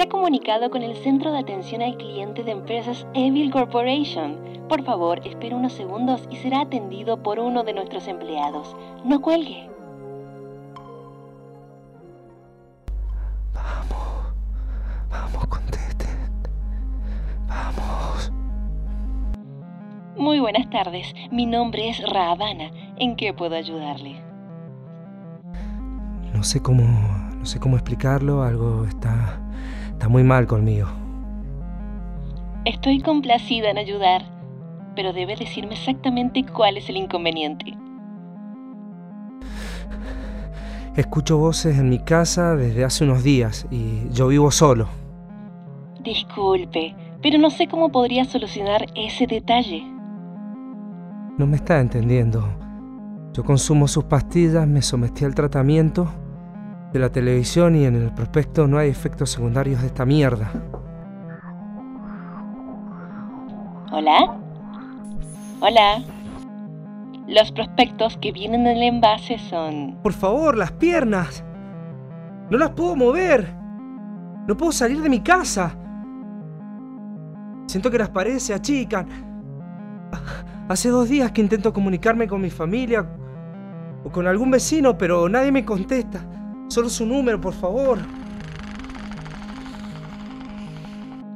Se ha comunicado con el Centro de Atención al Cliente de Empresas Evil Corporation. Por favor, espere unos segundos y será atendido por uno de nuestros empleados. No cuelgue. Vamos, vamos, contesten. Vamos. Muy buenas tardes. Mi nombre es Rahabana. ¿En qué puedo ayudarle? No sé cómo, no sé cómo explicarlo. Algo está, está muy mal conmigo. Estoy complacida en ayudar, pero debe decirme exactamente cuál es el inconveniente. Escucho voces en mi casa desde hace unos días y yo vivo solo. Disculpe, pero no sé cómo podría solucionar ese detalle. No me está entendiendo. Yo consumo sus pastillas, me sometí al tratamiento de la televisión y en el prospecto no hay efectos secundarios de esta mierda. ¿Hola? Hola. Los prospectos que vienen en el envase son... Por favor, las piernas. No las puedo mover. No puedo salir de mi casa. Siento que las paredes se achican. Hace dos días que intento comunicarme con mi familia o con algún vecino, pero nadie me contesta. Solo su número, por favor.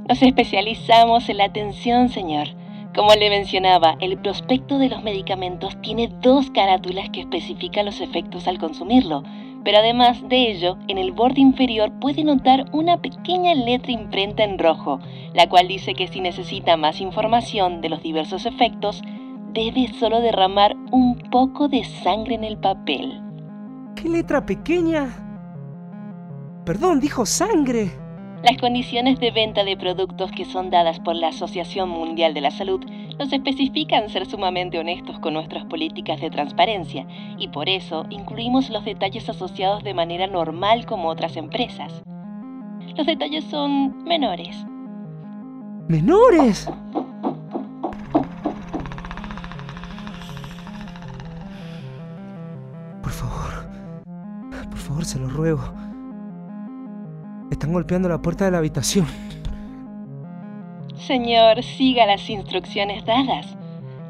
Nos especializamos en la atención, señor. Como le mencionaba, el prospecto de los medicamentos tiene dos carátulas que especifican los efectos al consumirlo, pero además de ello, en el borde inferior puede notar una pequeña letra imprenta en rojo, la cual dice que si necesita más información de los diversos efectos, debe solo derramar un poco de sangre en el papel. ¿Qué letra pequeña? Perdón, dijo sangre. Las condiciones de venta de productos que son dadas por la Asociación Mundial de la Salud nos especifican ser sumamente honestos con nuestras políticas de transparencia y por eso incluimos los detalles asociados de manera normal como otras empresas. Los detalles son menores. ¿Menores? Por favor, por favor, se lo ruego. Están golpeando la puerta de la habitación. Señor, siga las instrucciones dadas.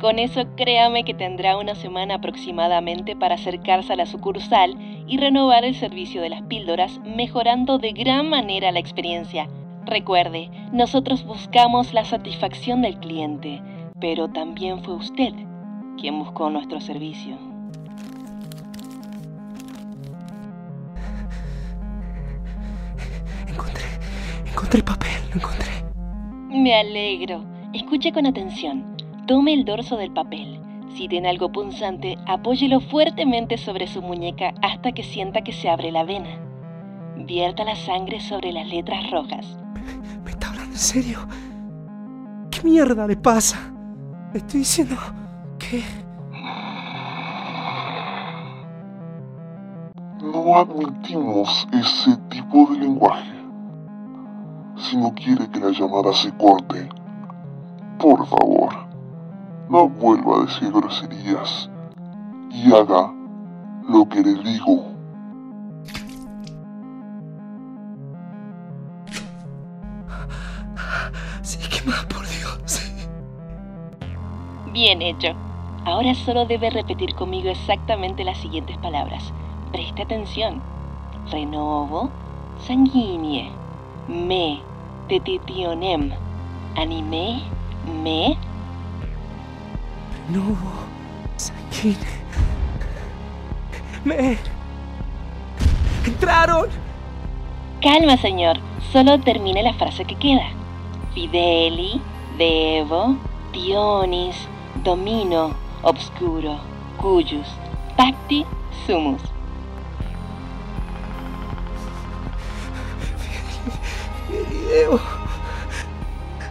Con eso créame que tendrá una semana aproximadamente para acercarse a la sucursal y renovar el servicio de las píldoras, mejorando de gran manera la experiencia. Recuerde, nosotros buscamos la satisfacción del cliente, pero también fue usted quien buscó nuestro servicio. Encontré el papel, lo encontré. Me alegro. Escuche con atención. Tome el dorso del papel. Si tiene algo punzante, apóyelo fuertemente sobre su muñeca hasta que sienta que se abre la vena. Vierta la sangre sobre las letras rojas. ¿Me está hablando en serio? ¿Qué mierda le pasa? Le estoy diciendo que... No admitimos ese tipo de lenguaje. Si no quiere que la llamada se corte, por favor, no vuelva a decir groserías y haga lo que le digo. Sí, ¿qué más, por Dios? Bien hecho. Ahora solo debe repetir conmigo exactamente las siguientes palabras. Preste atención. Renovo, sanguínea, me, tetitionem, anime, me, No, sanguíneo. Me... ¡Entraron! Calma, señor. Solo termine la frase que queda. Fideli, Devo, Dionis, Domino, Obscuro, Cuyus, Pacti, Sumus.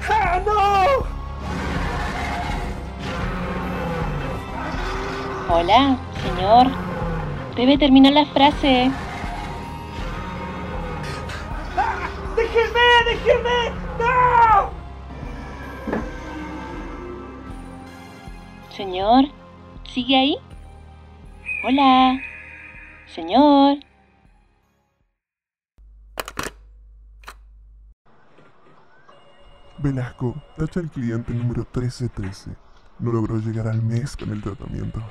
¡Ah, no! Hola, señor. Debe terminar la frase. ¡Déjenme! ¡No! Señor, ¿sigue ahí? Hola. Señor. Velasco, tacha al cliente número 1313. No logró llegar al mes con el tratamiento.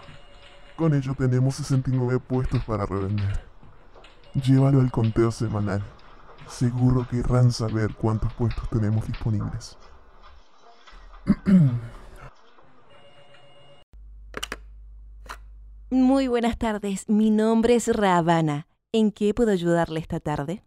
Con ello tenemos 69 puestos para revender. Llévalo al conteo semanal. Seguro querrán saber cuántos puestos tenemos disponibles. Muy buenas tardes, mi nombre es Ravana. ¿En qué puedo ayudarle esta tarde?